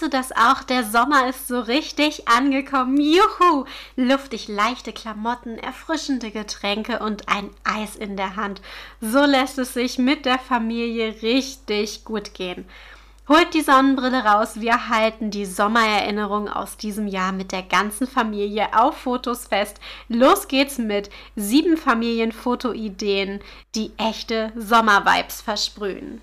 Kennst du das auch? Der Sommer ist so richtig angekommen. Juhu! Luftig leichte Klamotten, erfrischende Getränke und ein Eis in der Hand. So lässt es sich mit der Familie richtig gut gehen. Holt die Sonnenbrille raus, wir halten die Sommererinnerung aus diesem Jahr mit der ganzen Familie auf Fotos fest. Los geht's mit sieben Familienfotoideen, die echte Sommervibes versprühen.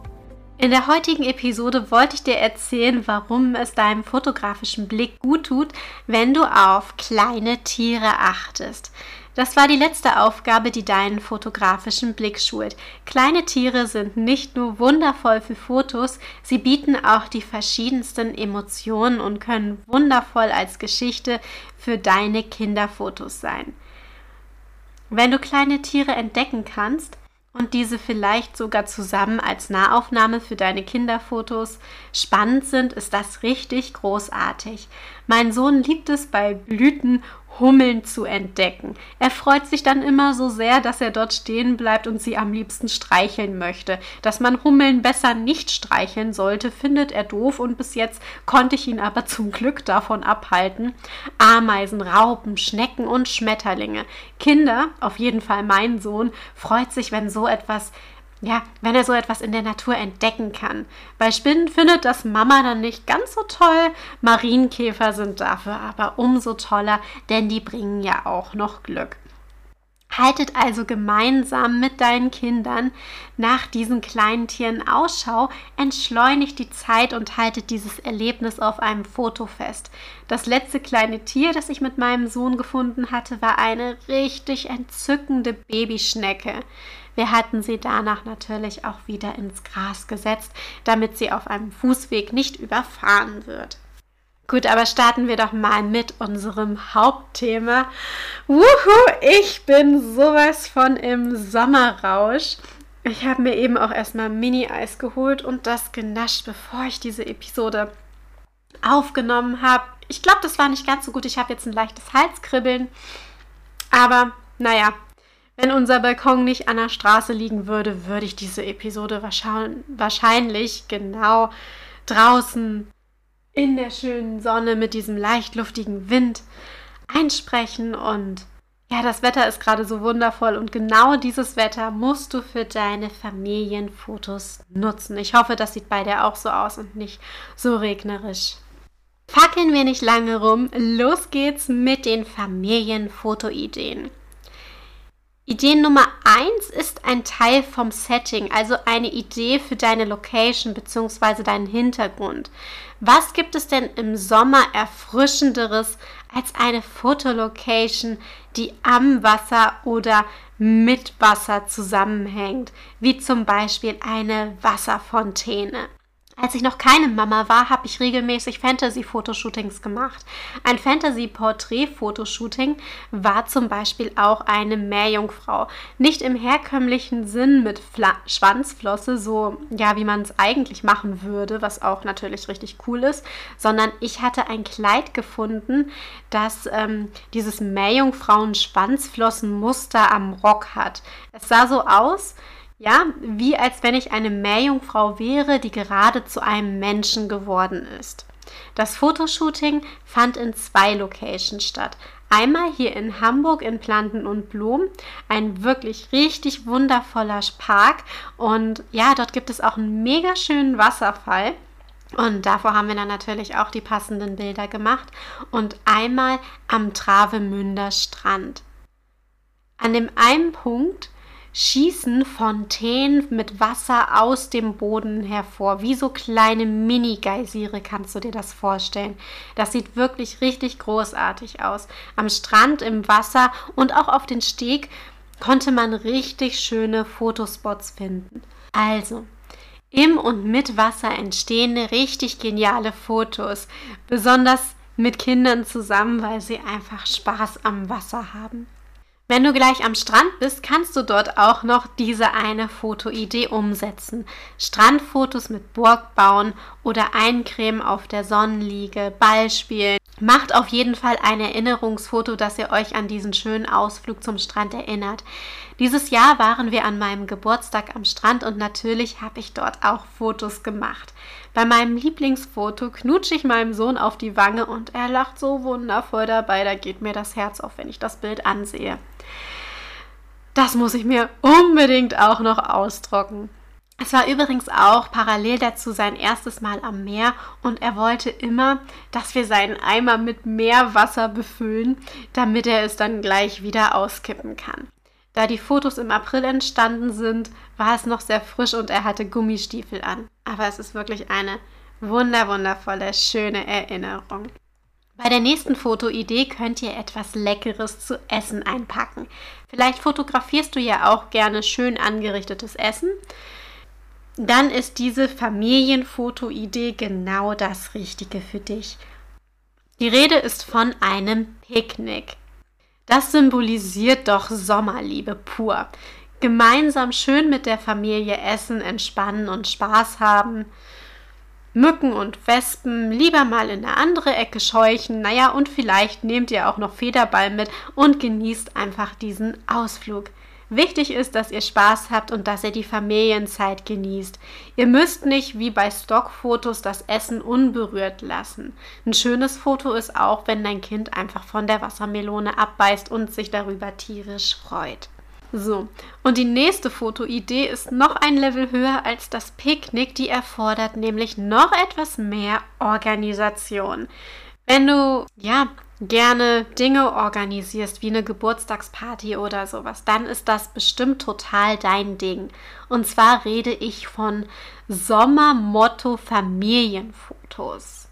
In der heutigen Episode wollte ich dir erzählen, warum es deinem fotografischen Blick gut tut, wenn du auf kleine Tiere achtest. Das war die letzte Aufgabe, die deinen fotografischen Blick schult. Kleine Tiere sind nicht nur wundervoll für Fotos, sie bieten auch die verschiedensten Emotionen und können wundervoll als Geschichte für deine Kinderfotos sein. Wenn du kleine Tiere entdecken kannst, und diese vielleicht sogar zusammen als Nahaufnahme für deine Kinderfotos spannend sind, ist das richtig großartig. Mein Sohn liebt es bei Blüten Hummeln zu entdecken. Er freut sich dann immer so sehr, dass er dort stehen bleibt und sie am liebsten streicheln möchte. Dass man Hummeln besser nicht streicheln sollte, findet er doof und bis jetzt konnte ich ihn aber zum Glück davon abhalten. Ameisen, Raupen, Schnecken und Schmetterlinge. Kinder, auf jeden Fall mein Sohn, freut sich, wenn so etwas ja, wenn er so etwas in der Natur entdecken kann. Bei Spinnen findet das Mama dann nicht ganz so toll. Marienkäfer sind dafür aber umso toller, denn die bringen ja auch noch Glück. Haltet also gemeinsam mit deinen Kindern nach diesen kleinen Tieren Ausschau, entschleunigt die Zeit und haltet dieses Erlebnis auf einem Foto fest. Das letzte kleine Tier, das ich mit meinem Sohn gefunden hatte, war eine richtig entzückende Babyschnecke. Wir hatten sie danach natürlich auch wieder ins Gras gesetzt, damit sie auf einem Fußweg nicht überfahren wird. Gut, aber starten wir doch mal mit unserem Hauptthema. Wuhu, ich bin sowas von im Sommerrausch. Ich habe mir eben auch erstmal Mini-Eis geholt und das genascht, bevor ich diese Episode aufgenommen habe. Ich glaube, das war nicht ganz so gut. Ich habe jetzt ein leichtes Halskribbeln. Aber naja, wenn unser Balkon nicht an der Straße liegen würde, würde ich diese Episode wahrscheinlich genau draußen in der schönen Sonne mit diesem leicht luftigen Wind einsprechen und ja, das Wetter ist gerade so wundervoll und genau dieses Wetter musst du für deine Familienfotos nutzen. Ich hoffe, das sieht bei dir auch so aus und nicht so regnerisch. Fackeln wir nicht lange rum, los geht's mit den Familienfotoideen. Idee Nummer 1 ist ein Teil vom Setting, also eine Idee für deine Location bzw. deinen Hintergrund. Was gibt es denn im Sommer erfrischenderes als eine Fotolocation, die am Wasser oder mit Wasser zusammenhängt, wie zum Beispiel eine Wasserfontäne? Als ich noch keine Mama war, habe ich regelmäßig Fantasy-Fotoshootings gemacht. Ein Fantasy-Porträt-Fotoshooting war zum Beispiel auch eine Meerjungfrau. Nicht im herkömmlichen Sinn mit Fla Schwanzflosse, so ja, wie man es eigentlich machen würde, was auch natürlich richtig cool ist, sondern ich hatte ein Kleid gefunden, das ähm, dieses Meerjungfrauen-Schwanzflossenmuster am Rock hat. Es sah so aus, ja, wie als wenn ich eine Meerjungfrau wäre, die gerade zu einem Menschen geworden ist. Das Fotoshooting fand in zwei Locations statt. Einmal hier in Hamburg in Planten und Blumen, ein wirklich richtig wundervoller Park und ja, dort gibt es auch einen mega schönen Wasserfall. Und davor haben wir dann natürlich auch die passenden Bilder gemacht. Und einmal am Travemünder Strand. An dem einen Punkt schießen Fontänen mit Wasser aus dem Boden hervor. Wie so kleine Mini-Geysire kannst du dir das vorstellen. Das sieht wirklich richtig großartig aus. Am Strand, im Wasser und auch auf den Steg konnte man richtig schöne Fotospots finden. Also, im und mit Wasser entstehen richtig geniale Fotos. Besonders mit Kindern zusammen, weil sie einfach Spaß am Wasser haben. Wenn du gleich am Strand bist, kannst du dort auch noch diese eine Fotoidee umsetzen. Strandfotos mit Burg bauen oder eincremen auf der Sonnenliege, Ball spielen. Macht auf jeden Fall ein Erinnerungsfoto, dass ihr euch an diesen schönen Ausflug zum Strand erinnert. Dieses Jahr waren wir an meinem Geburtstag am Strand und natürlich habe ich dort auch Fotos gemacht. Bei meinem Lieblingsfoto knutsche ich meinem Sohn auf die Wange und er lacht so wundervoll dabei, da geht mir das Herz auf, wenn ich das Bild ansehe. Das muss ich mir unbedingt auch noch austrocknen. Es war übrigens auch parallel dazu sein erstes Mal am Meer und er wollte immer, dass wir seinen Eimer mit Meerwasser befüllen, damit er es dann gleich wieder auskippen kann. Da die Fotos im April entstanden sind, war es noch sehr frisch und er hatte Gummistiefel an. Aber es ist wirklich eine wunder wundervolle, schöne Erinnerung. Bei der nächsten Fotoidee könnt ihr etwas Leckeres zu essen einpacken. Vielleicht fotografierst du ja auch gerne schön angerichtetes Essen. Dann ist diese Familienfotoidee genau das Richtige für dich. Die Rede ist von einem Picknick. Das symbolisiert doch Sommerliebe pur. Gemeinsam schön mit der Familie essen, entspannen und Spaß haben. Mücken und Wespen lieber mal in eine andere Ecke scheuchen. Naja, und vielleicht nehmt ihr auch noch Federball mit und genießt einfach diesen Ausflug. Wichtig ist, dass ihr Spaß habt und dass ihr die Familienzeit genießt. Ihr müsst nicht wie bei Stockfotos das Essen unberührt lassen. Ein schönes Foto ist auch, wenn dein Kind einfach von der Wassermelone abbeißt und sich darüber tierisch freut. So, und die nächste Fotoidee ist noch ein Level höher als das Picknick, die erfordert nämlich noch etwas mehr Organisation. Wenn du, ja, gerne Dinge organisierst, wie eine Geburtstagsparty oder sowas, dann ist das bestimmt total dein Ding. Und zwar rede ich von Sommermotto Familienfotos.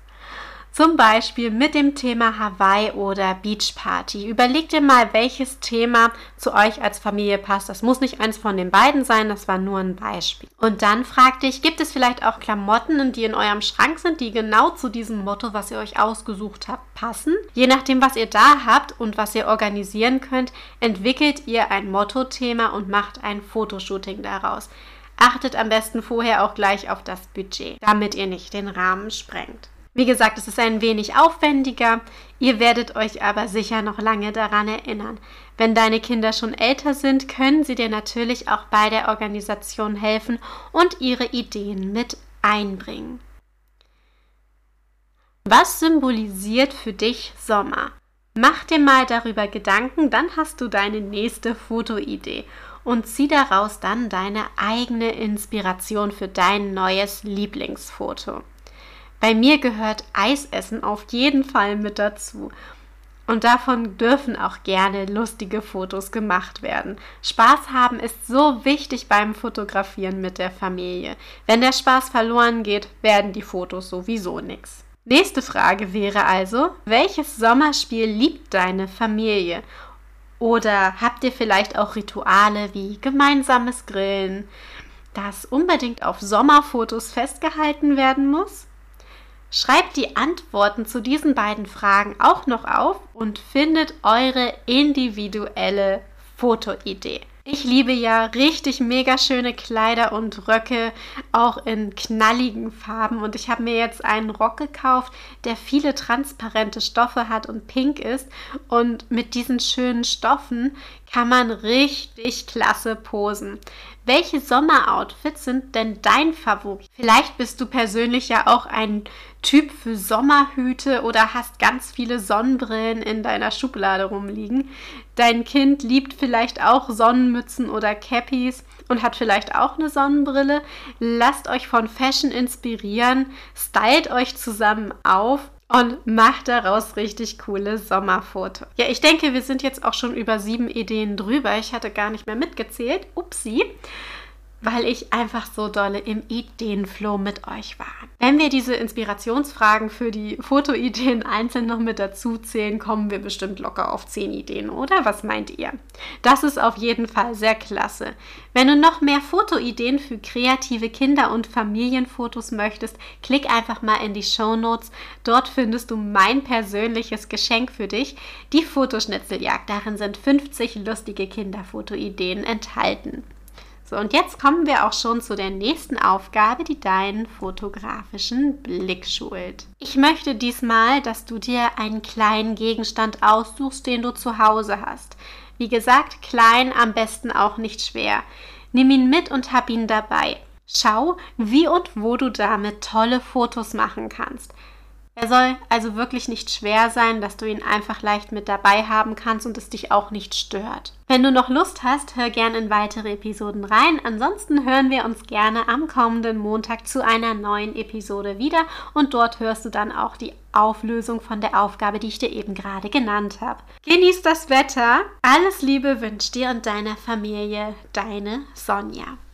Zum Beispiel mit dem Thema Hawaii oder Beachparty. Überleg dir mal, welches Thema zu euch als Familie passt. Das muss nicht eins von den beiden sein, das war nur ein Beispiel. Und dann frag dich, gibt es vielleicht auch Klamotten, die in eurem Schrank sind, die genau zu diesem Motto, was ihr euch ausgesucht habt, passen? Je nachdem, was ihr da habt und was ihr organisieren könnt, entwickelt ihr ein Motto-Thema und macht ein Fotoshooting daraus. Achtet am besten vorher auch gleich auf das Budget, damit ihr nicht den Rahmen sprengt. Wie gesagt, es ist ein wenig aufwendiger, ihr werdet euch aber sicher noch lange daran erinnern. Wenn deine Kinder schon älter sind, können sie dir natürlich auch bei der Organisation helfen und ihre Ideen mit einbringen. Was symbolisiert für dich Sommer? Mach dir mal darüber Gedanken, dann hast du deine nächste Fotoidee und zieh daraus dann deine eigene Inspiration für dein neues Lieblingsfoto. Bei mir gehört Eisessen auf jeden Fall mit dazu. Und davon dürfen auch gerne lustige Fotos gemacht werden. Spaß haben ist so wichtig beim Fotografieren mit der Familie. Wenn der Spaß verloren geht, werden die Fotos sowieso nichts. Nächste Frage wäre also, welches Sommerspiel liebt deine Familie? Oder habt ihr vielleicht auch Rituale wie gemeinsames Grillen, das unbedingt auf Sommerfotos festgehalten werden muss? Schreibt die Antworten zu diesen beiden Fragen auch noch auf und findet eure individuelle Fotoidee. Ich liebe ja richtig mega schöne Kleider und Röcke, auch in knalligen Farben. Und ich habe mir jetzt einen Rock gekauft, der viele transparente Stoffe hat und pink ist. Und mit diesen schönen Stoffen kann man richtig klasse posen. Welche Sommeroutfits sind denn dein Favorit? Vielleicht bist du persönlich ja auch ein Typ für Sommerhüte oder hast ganz viele Sonnenbrillen in deiner Schublade rumliegen. Dein Kind liebt vielleicht auch Sonnenmützen oder Cappies und hat vielleicht auch eine Sonnenbrille. Lasst euch von Fashion inspirieren, stylt euch zusammen auf und macht daraus richtig coole Sommerfotos. Ja, ich denke, wir sind jetzt auch schon über sieben Ideen drüber. Ich hatte gar nicht mehr mitgezählt. Upsi. Weil ich einfach so dolle im Ideenflow mit euch war. Wenn wir diese Inspirationsfragen für die Fotoideen einzeln noch mit dazu zählen, kommen wir bestimmt locker auf 10 Ideen, oder? Was meint ihr? Das ist auf jeden Fall sehr klasse. Wenn du noch mehr Fotoideen für kreative Kinder- und Familienfotos möchtest, klick einfach mal in die Show Notes. Dort findest du mein persönliches Geschenk für dich, die Fotoschnitzeljagd. Darin sind 50 lustige Kinderfotoideen enthalten. So, und jetzt kommen wir auch schon zu der nächsten Aufgabe, die deinen fotografischen Blick schult. Ich möchte diesmal, dass du dir einen kleinen Gegenstand aussuchst, den du zu Hause hast. Wie gesagt, klein, am besten auch nicht schwer. Nimm ihn mit und hab ihn dabei. Schau, wie und wo du damit tolle Fotos machen kannst. Er soll also wirklich nicht schwer sein, dass du ihn einfach leicht mit dabei haben kannst und es dich auch nicht stört. Wenn du noch Lust hast, hör gerne in weitere Episoden rein. Ansonsten hören wir uns gerne am kommenden Montag zu einer neuen Episode wieder und dort hörst du dann auch die Auflösung von der Aufgabe, die ich dir eben gerade genannt habe. Genieß das Wetter. Alles Liebe wünscht dir und deiner Familie, deine Sonja.